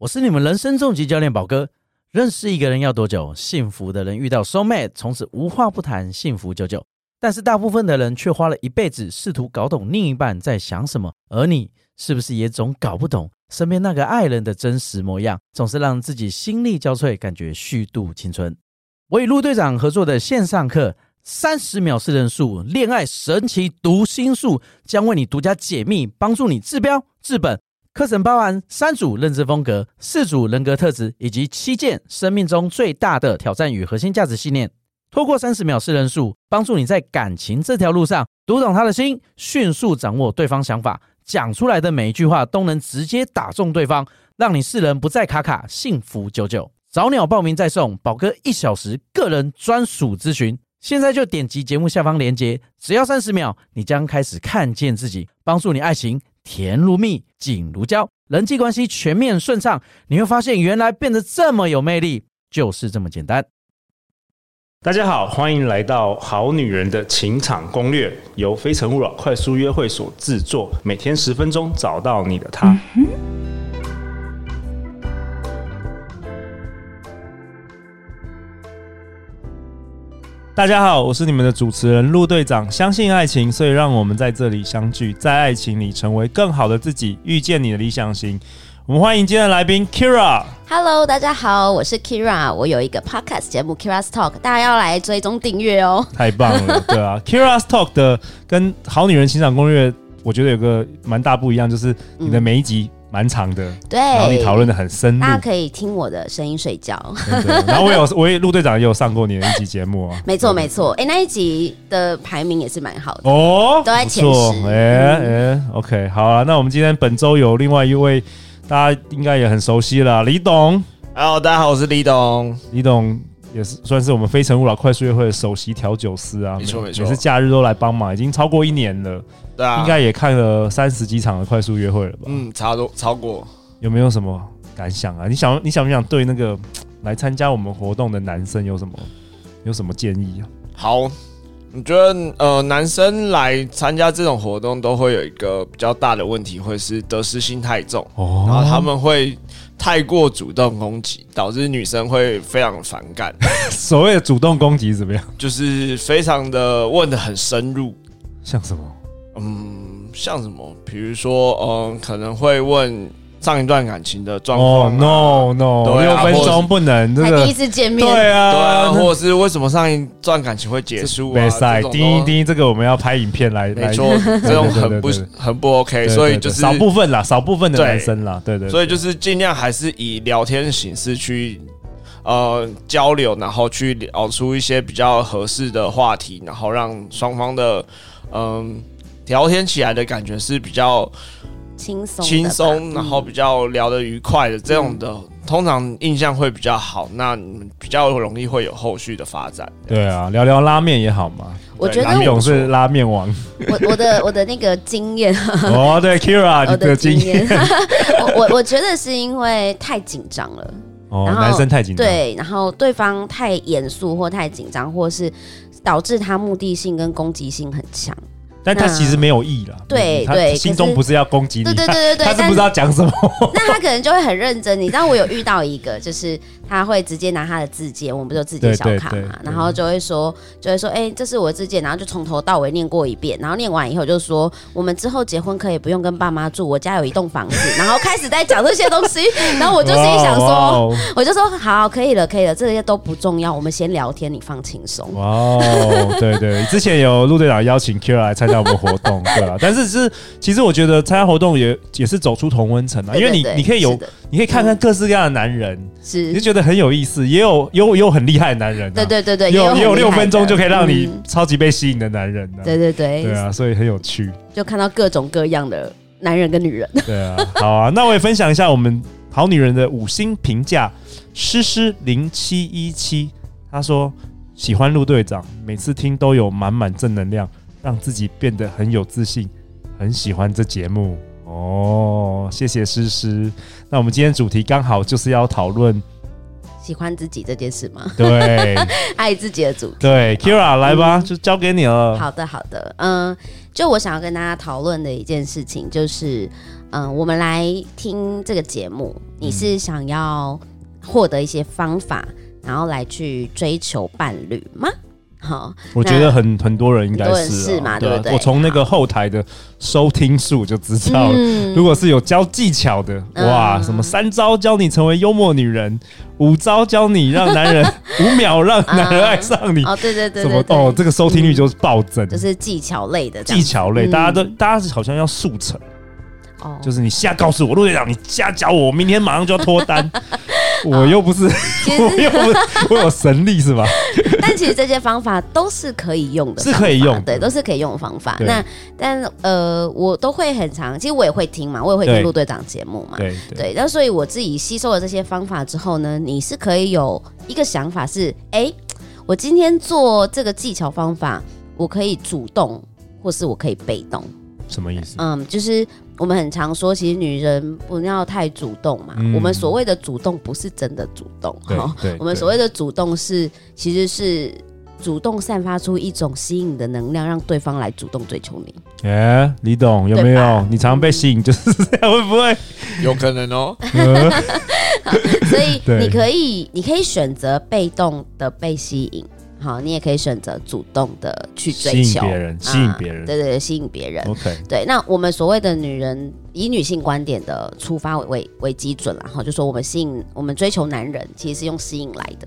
我是你们人生重击教练宝哥。认识一个人要多久？幸福的人遇到 soul mate，从此无话不谈，幸福久久。但是大部分的人却花了一辈子试图搞懂另一半在想什么，而你是不是也总搞不懂身边那个爱人的真实模样？总是让自己心力交瘁，感觉虚度青春。我与陆队长合作的线上课《三十秒识人术恋爱神奇读心术》，将为你独家解密，帮助你治标治本。课程包含三组认知风格、四组人格特质以及七件生命中最大的挑战与核心价值信念。透过三十秒识人数，帮助你在感情这条路上读懂他的心，迅速掌握对方想法，讲出来的每一句话都能直接打中对方，让你识人不再卡卡，幸福久久。早鸟报名再送宝哥一小时个人专属咨询，现在就点击节目下方链接，只要三十秒，你将开始看见自己，帮助你爱情。甜如蜜，紧如胶，人际关系全面顺畅，你会发现原来变得这么有魅力，就是这么简单。大家好，欢迎来到《好女人的情场攻略》，由非诚勿扰快速约会所制作，每天十分钟，找到你的他。嗯大家好，我是你们的主持人陆队长。相信爱情，所以让我们在这里相聚，在爱情里成为更好的自己，遇见你的理想型。我们欢迎今天的来宾 Kyria。Hello，大家好，我是 Kyria，我有一个 Podcast 节目 Kyria's Talk，大家要来追踪订阅哦。太棒了，对啊，Kyria's Talk 的跟好女人情场攻略，我觉得有个蛮大不一样，就是你的每一集。嗯蛮长的，对，然后你讨论的很深入，大家可以听我的声音睡觉。然后我有，我也陆队长也有上过你的一集节目啊，没错没错，哎，那一集的排名也是蛮好的。哦，都在前十。哎哎，OK，好啊，那我们今天本周有另外一位大家应该也很熟悉了，李董。Hello，大家好，我是李董，李董。也是算是我们非诚勿扰快速约会的首席调酒师啊，没错没错，每次假日都来帮忙，已经超过一年了，对啊，应该也看了三十几场的快速约会了吧？嗯，差多超过。有没有什么感想啊？你想你想不想对那个来参加我们活动的男生有什么有什么建议啊？好，你觉得呃，男生来参加这种活动都会有一个比较大的问题，会是得失心太重，哦，然后他们会。太过主动攻击，导致女生会非常反感。所谓的主动攻击怎么样？就是非常的问的很深入，像什么？嗯，像什么？比如说，嗯，可能会问。上一段感情的状况哦，no no，六分钟不能这个第一次见面，对啊，对啊，或者是为什么上一段感情会结束？没赛，第一第一，这个我们要拍影片来来说，这种很不很不 OK，所以就是少部分啦，少部分的男生啦，对对，所以就是尽量还是以聊天形式去呃交流，然后去聊出一些比较合适的话题，然后让双方的嗯聊天起来的感觉是比较。轻松轻松，然后比较聊得愉快的这种的，嗯、通常印象会比较好，那你们比较容易会有后续的发展。对啊，聊聊拉面也好嘛。我觉得李董是拉面王。我我的我的那个经验。哦，对，Kyria，你的经验。我我我觉得是因为太紧张了。哦，男生太紧张。对，然后对方太严肃或太紧张，或是导致他目的性跟攻击性很强。但他其实没有意了，对对，心中不是要攻击你，对对对对对，他是不知道讲什么。那他可能就会很认真。你知道我有遇到一个，就是他会直接拿他的自荐，我们不就自荐小卡嘛，然后就会说，就会说，哎，这是我的自荐，然后就从头到尾念过一遍，然后念完以后就说，我们之后结婚可以不用跟爸妈住，我家有一栋房子，然后开始在讲这些东西，然后我就心里想说，我就说好，可以了，可以了，这些都不重要，我们先聊天，你放轻松。哇哦，对对，之前有陆队长邀请 Kyria 来参加我们活动。对啊，但是是其实我觉得参加活动也也是走出同温层啊，因为你你可以有你可以看看各式各样的男人，是。你就觉得很有意思，也有有有很厉害的男人，对对对对，有也有六分钟就可以让你超级被吸引的男人，对对对，对啊，所以很有趣，就看到各种各样的男人跟女人，对啊，好啊，那我也分享一下我们好女人的五星评价，诗诗零七一七，他说喜欢陆队长，每次听都有满满正能量。让自己变得很有自信，很喜欢这节目哦，谢谢诗诗。那我们今天主题刚好就是要讨论喜欢自己这件事吗？对，爱自己的主题。对，Kira 来吧，嗯、就交给你了。好的，好的，嗯，就我想要跟大家讨论的一件事情，就是，嗯，我们来听这个节目，你是想要获得一些方法，然后来去追求伴侣吗？好，我觉得很很多人应该是，是嘛，对不对？我从那个后台的收听数就知道了。如果是有教技巧的，哇，什么三招教你成为幽默女人，五招教你让男人 五秒让男人爱上你。哦，对对对，什么哦，这个收听率就是暴增，就是技巧类的，技巧类，大家都大家好像要速成。哦，就是你现在告诉我，陆队长，你现在教我，我明天马上就要脱单。我又不是，我又不是，我有神力是吧？但其实这些方法都是可以用的，是可以用，对，都是可以用的方法。那但呃，我都会很常，其实我也会听嘛，我也会听陆队长节目嘛，对对。那所以我自己吸收了这些方法之后呢，你是可以有一个想法是，哎，我今天做这个技巧方法，我可以主动，或是我可以被动。什么意思？嗯，就是我们很常说，其实女人不要太主动嘛。嗯、我们所谓的主动，不是真的主动哈。我们所谓的主动是，其实是主动散发出一种吸引的能量，让对方来主动追求你。哎、欸，李董有没有？你常常被吸引就是这样，会不会？有可能哦。所以 你可以，你可以选择被动的被吸引。好，你也可以选择主动的去追求别人，吸引别人，对对对，吸引别人。OK，对。那我们所谓的女人，以女性观点的出发为为为基准，然后就说我们吸引，我们追求男人，其实是用吸引来的。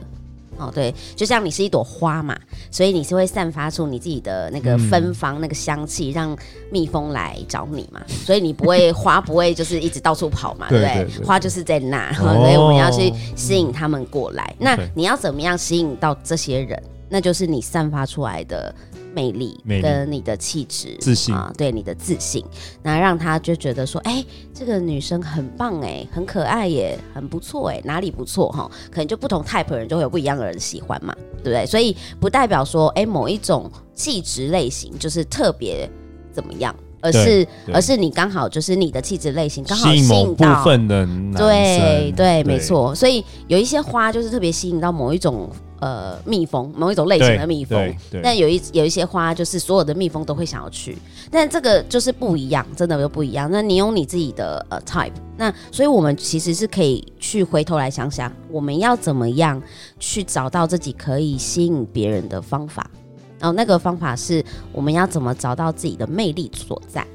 哦，对，就像你是一朵花嘛，所以你是会散发出你自己的那个芬芳、嗯、那个香气，让蜜蜂来找你嘛。所以你不会花不会就是一直到处跑嘛，对不对？对对对，花就是在那，哦、所以我们要去吸引他们过来。嗯、那你要怎么样吸引到这些人？那就是你散发出来的魅力跟你的气质、自信啊，对你的自信，那让他就觉得说，哎、欸，这个女生很棒哎、欸，很可爱耶，很不错哎，哪里不错哈？可能就不同 type 的人就会有不一样的人喜欢嘛，对不对？所以不代表说，哎、欸，某一种气质类型就是特别怎么样，而是而是你刚好就是你的气质类型刚好吸引到部分的男生，对对，没错。所以有一些花就是特别吸引到某一种。呃，蜜蜂，某一种类型的蜜蜂，但有一有一些花，就是所有的蜜蜂都会想要去，但这个就是不一样，真的就不一样。那你有你自己的呃 type，那所以我们其实是可以去回头来想想，我们要怎么样去找到自己可以吸引别人的方法。然后那个方法是，我们要怎么找到自己的魅力所在，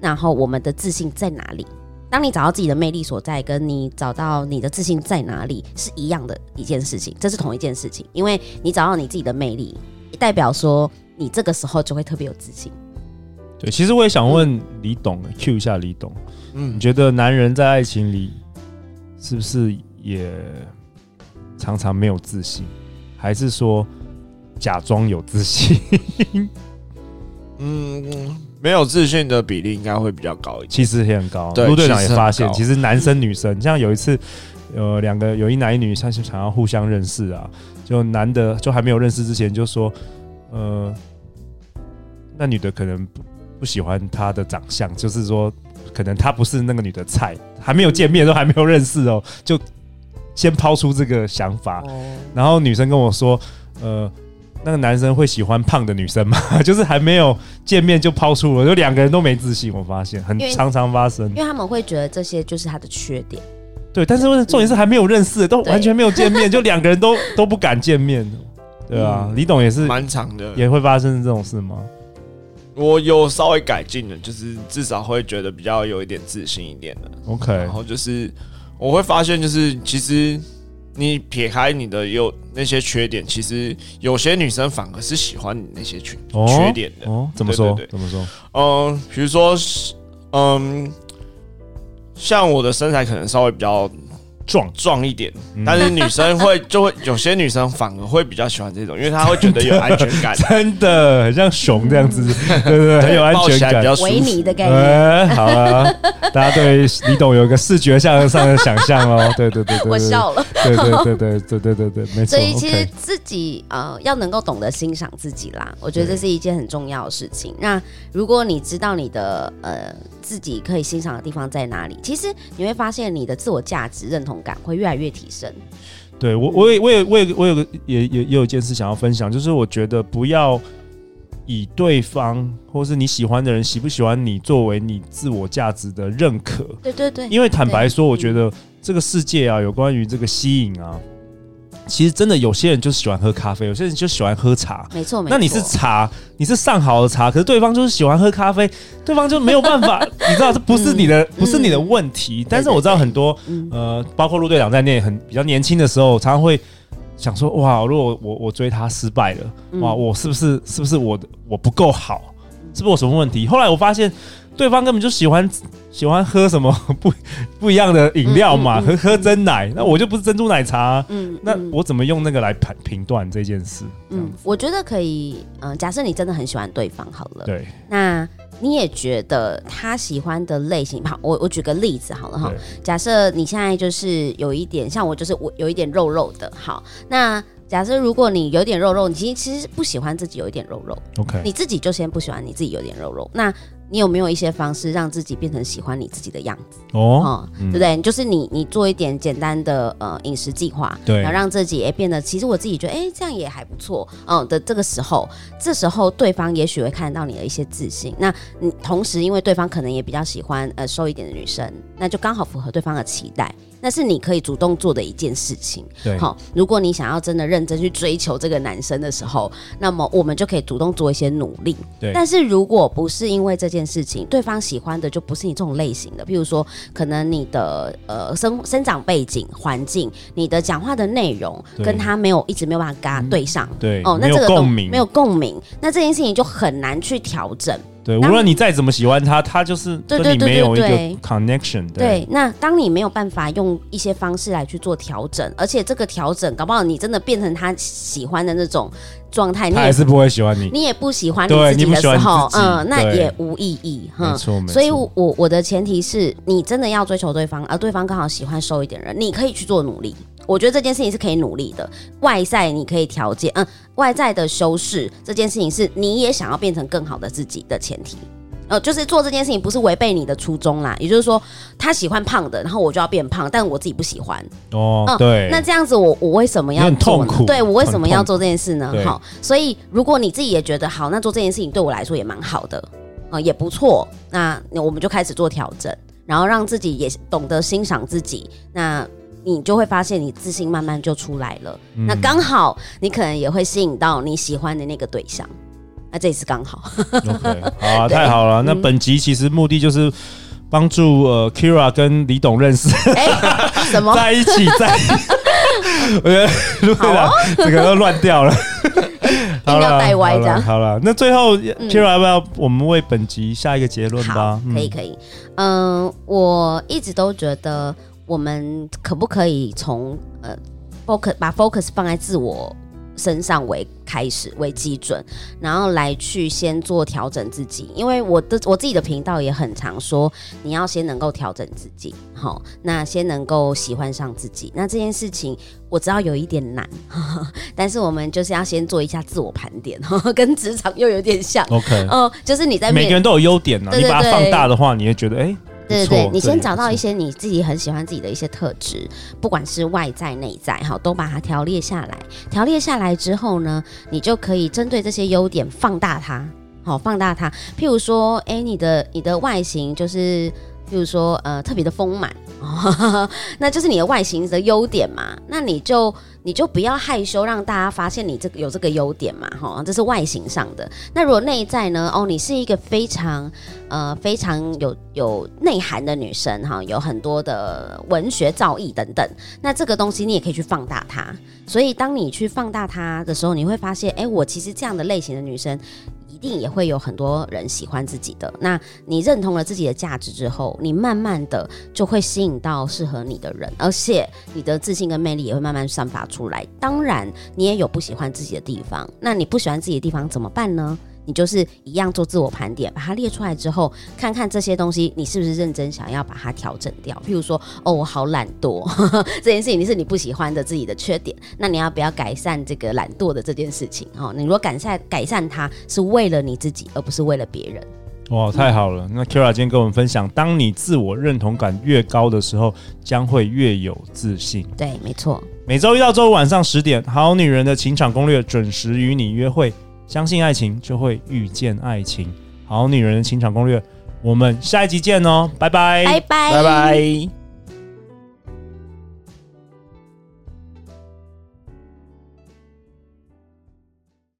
然后我们的自信在哪里？当你找到自己的魅力所在，跟你找到你的自信在哪里是一样的一件事情，这是同一件事情。因为你找到你自己的魅力，代表说你这个时候就会特别有自信。对，其实我也想问李董，Q 一下李董，嗯，你觉得男人在爱情里是不是也常常没有自信，还是说假装有自信？嗯。没有自信的比例应该会比较高一点，其实也很高。陆队长也发现，其实男生女生，像有一次，呃，两个有一男一女，他是想要互相认识啊，就男的就还没有认识之前就说，呃，那女的可能不不喜欢他的长相，就是说可能他不是那个女的菜，还没有见面都还没有认识哦，就先抛出这个想法，然后女生跟我说，呃。那个男生会喜欢胖的女生吗？就是还没有见面就抛出了，就两个人都没自信。我发现很常常发生，因为他们会觉得这些就是他的缺点。对，但是重点是还没有认识，都完全没有见面，就两个人都都不敢见面。对啊，李董也是蛮长的，也会发生这种事吗？我有稍微改进的，就是至少会觉得比较有一点自信一点的。OK，然后就是我会发现，就是其实。你撇开你的有那些缺点，其实有些女生反而是喜欢你那些缺缺点的。哦，怎么说？怎么说？嗯，比如说，嗯，像我的身材可能稍微比较。壮壮一点，但是女生会就会有些女生反而会比较喜欢这种，因为她会觉得有安全感，真的很像熊这样子，对 对对，很有安全感，比较维尼的概念。好啊，大家对李董有一个视觉上上的想象哦，对对对对，我笑了，对对对对对对对对，没错。所以其实自己呃要能够懂得欣赏自己啦，我觉得这是一件很重要的事情。那如果你知道你的呃。自己可以欣赏的地方在哪里？其实你会发现你的自我价值认同感会越来越提升。对我，我也，我也，我也，我有个也也也有一件事想要分享，就是我觉得不要以对方或是你喜欢的人喜不喜欢你作为你自我价值的认可。对对对。因为坦白说，我觉得这个世界啊，有关于这个吸引啊。其实真的有些人就喜欢喝咖啡，有些人就喜欢喝茶。没错，没错。那你是茶，你是上好的茶，可是对方就是喜欢喝咖啡，对方就没有办法。你知道这不是你的，嗯、不是你的问题。嗯、但是我知道很多，呃，包括陆队长在内，很比较年轻的时候，常常会想说：哇，如果我我追他失败了，哇，我是不是是不是我的我不够好？是不是我什么问题？后来我发现。对方根本就喜欢喜欢喝什么 不不一样的饮料嘛，喝、嗯嗯、喝珍奶，嗯、那我就不是珍珠奶茶、啊，嗯，那我怎么用那个来评评断这件事？嗯，我觉得可以，嗯、呃，假设你真的很喜欢对方，好了，对，那你也觉得他喜欢的类型，好，我我举个例子好了哈，假设你现在就是有一点像我，就是我有一点肉肉的，好，那。假设如果你有点肉肉，你其实其实不喜欢自己有一点肉肉，OK，你自己就先不喜欢你自己有点肉肉，那你有没有一些方式让自己变成喜欢你自己的样子？哦，嗯、对不对？就是你你做一点简单的呃饮食计划，对，然后让自己也变得，其实我自己觉得哎这样也还不错，嗯的这个时候，这时候对方也许会看到你的一些自信。那你同时因为对方可能也比较喜欢呃瘦一点的女生，那就刚好符合对方的期待。那是你可以主动做的一件事情。对，好，如果你想要真的认真去追求这个男生的时候，那么我们就可以主动做一些努力。对，但是如果不是因为这件事情，对方喜欢的就不是你这种类型的，譬如说，可能你的呃生生长背景、环境、你的讲话的内容跟他没有一直没有办法跟他对上。嗯、对，哦，那这个共鸣没有共鸣，那这件事情就很难去调整。对，无论你再怎么喜欢他，他就是跟你没有一个 connection。对，那当你没有办法用一些方式来去做调整，而且这个调整搞不好你真的变成他喜欢的那种状态，你还是不会喜欢你，你也不喜欢你自己的时候，嗯，那也无意义。没错，没错。所以我我的前提是你真的要追求对方，而对方刚好喜欢瘦一点人，你可以去做努力。我觉得这件事情是可以努力的，外在你可以调节，嗯，外在的修饰这件事情是你也想要变成更好的自己的前提，呃，就是做这件事情不是违背你的初衷啦，也就是说他喜欢胖的，然后我就要变胖，但我自己不喜欢哦，嗯、对，那这样子我我为什么要痛苦？对，我为什么要做这件事呢？好，所以如果你自己也觉得好，那做这件事情对我来说也蛮好的，啊、呃，也不错，那我们就开始做调整，然后让自己也懂得欣赏自己，那。你就会发现，你自信慢慢就出来了。嗯、那刚好，你可能也会吸引到你喜欢的那个对象。那这一次刚好。好啊，太好了。那本集其实目的就是帮助呃 Kyria 跟李董认识。哎、欸，什么？在一起，在。我觉得对了，这个都乱掉了。好了，带歪这样。好了，那最后 Kyria 要不要我们为本集下一个结论吧？可以，可以。嗯、呃，我一直都觉得。我们可不可以从呃 focus 把 focus 放在自我身上为开始为基准，然后来去先做调整自己。因为我的我自己的频道也很常说，你要先能够调整自己，好，那先能够喜欢上自己。那这件事情我知道有一点难，呵呵，但是我们就是要先做一下自我盘点，跟职场又有点像。OK，哦、呃，就是你在每个人都有优点呢、啊，对对对，你把它放大的话，你会觉得哎。欸对对对，你先找到一些你自己很喜欢自己的一些特质，不管是外在内在哈，都把它条列下来。条列下来之后呢，你就可以针对这些优点放大它，好，放大它。譬如说，哎，你的你的外形就是，譬如说，呃，特别的丰满，那就是你的外形的优点嘛。那你就。你就不要害羞，让大家发现你这个有这个优点嘛，哈，这是外形上的。那如果内在呢？哦，你是一个非常呃非常有有内涵的女生哈，有很多的文学造诣等等。那这个东西你也可以去放大它。所以当你去放大它的时候，你会发现，哎，我其实这样的类型的女生。一定也会有很多人喜欢自己的。那你认同了自己的价值之后，你慢慢的就会吸引到适合你的人，而且你的自信跟魅力也会慢慢散发出来。当然，你也有不喜欢自己的地方。那你不喜欢自己的地方怎么办呢？你就是一样做自我盘点，把它列出来之后，看看这些东西你是不是认真想要把它调整掉。譬如说，哦，我好懒惰，呵呵，这件事情你是你不喜欢的自己的缺点，那你要不要改善这个懒惰的这件事情？哈，你如果改善改善它是为了你自己，而不是为了别人。哇，太好了！那 Kira 今天跟我们分享，当你自我认同感越高的时候，将会越有自信。对，没错。每周一到周五晚上十点，《好女人的情场攻略》准时与你约会。相信爱情，就会遇见爱情。好女人的情场攻略，我们下一集见哦，拜拜，拜拜，拜拜。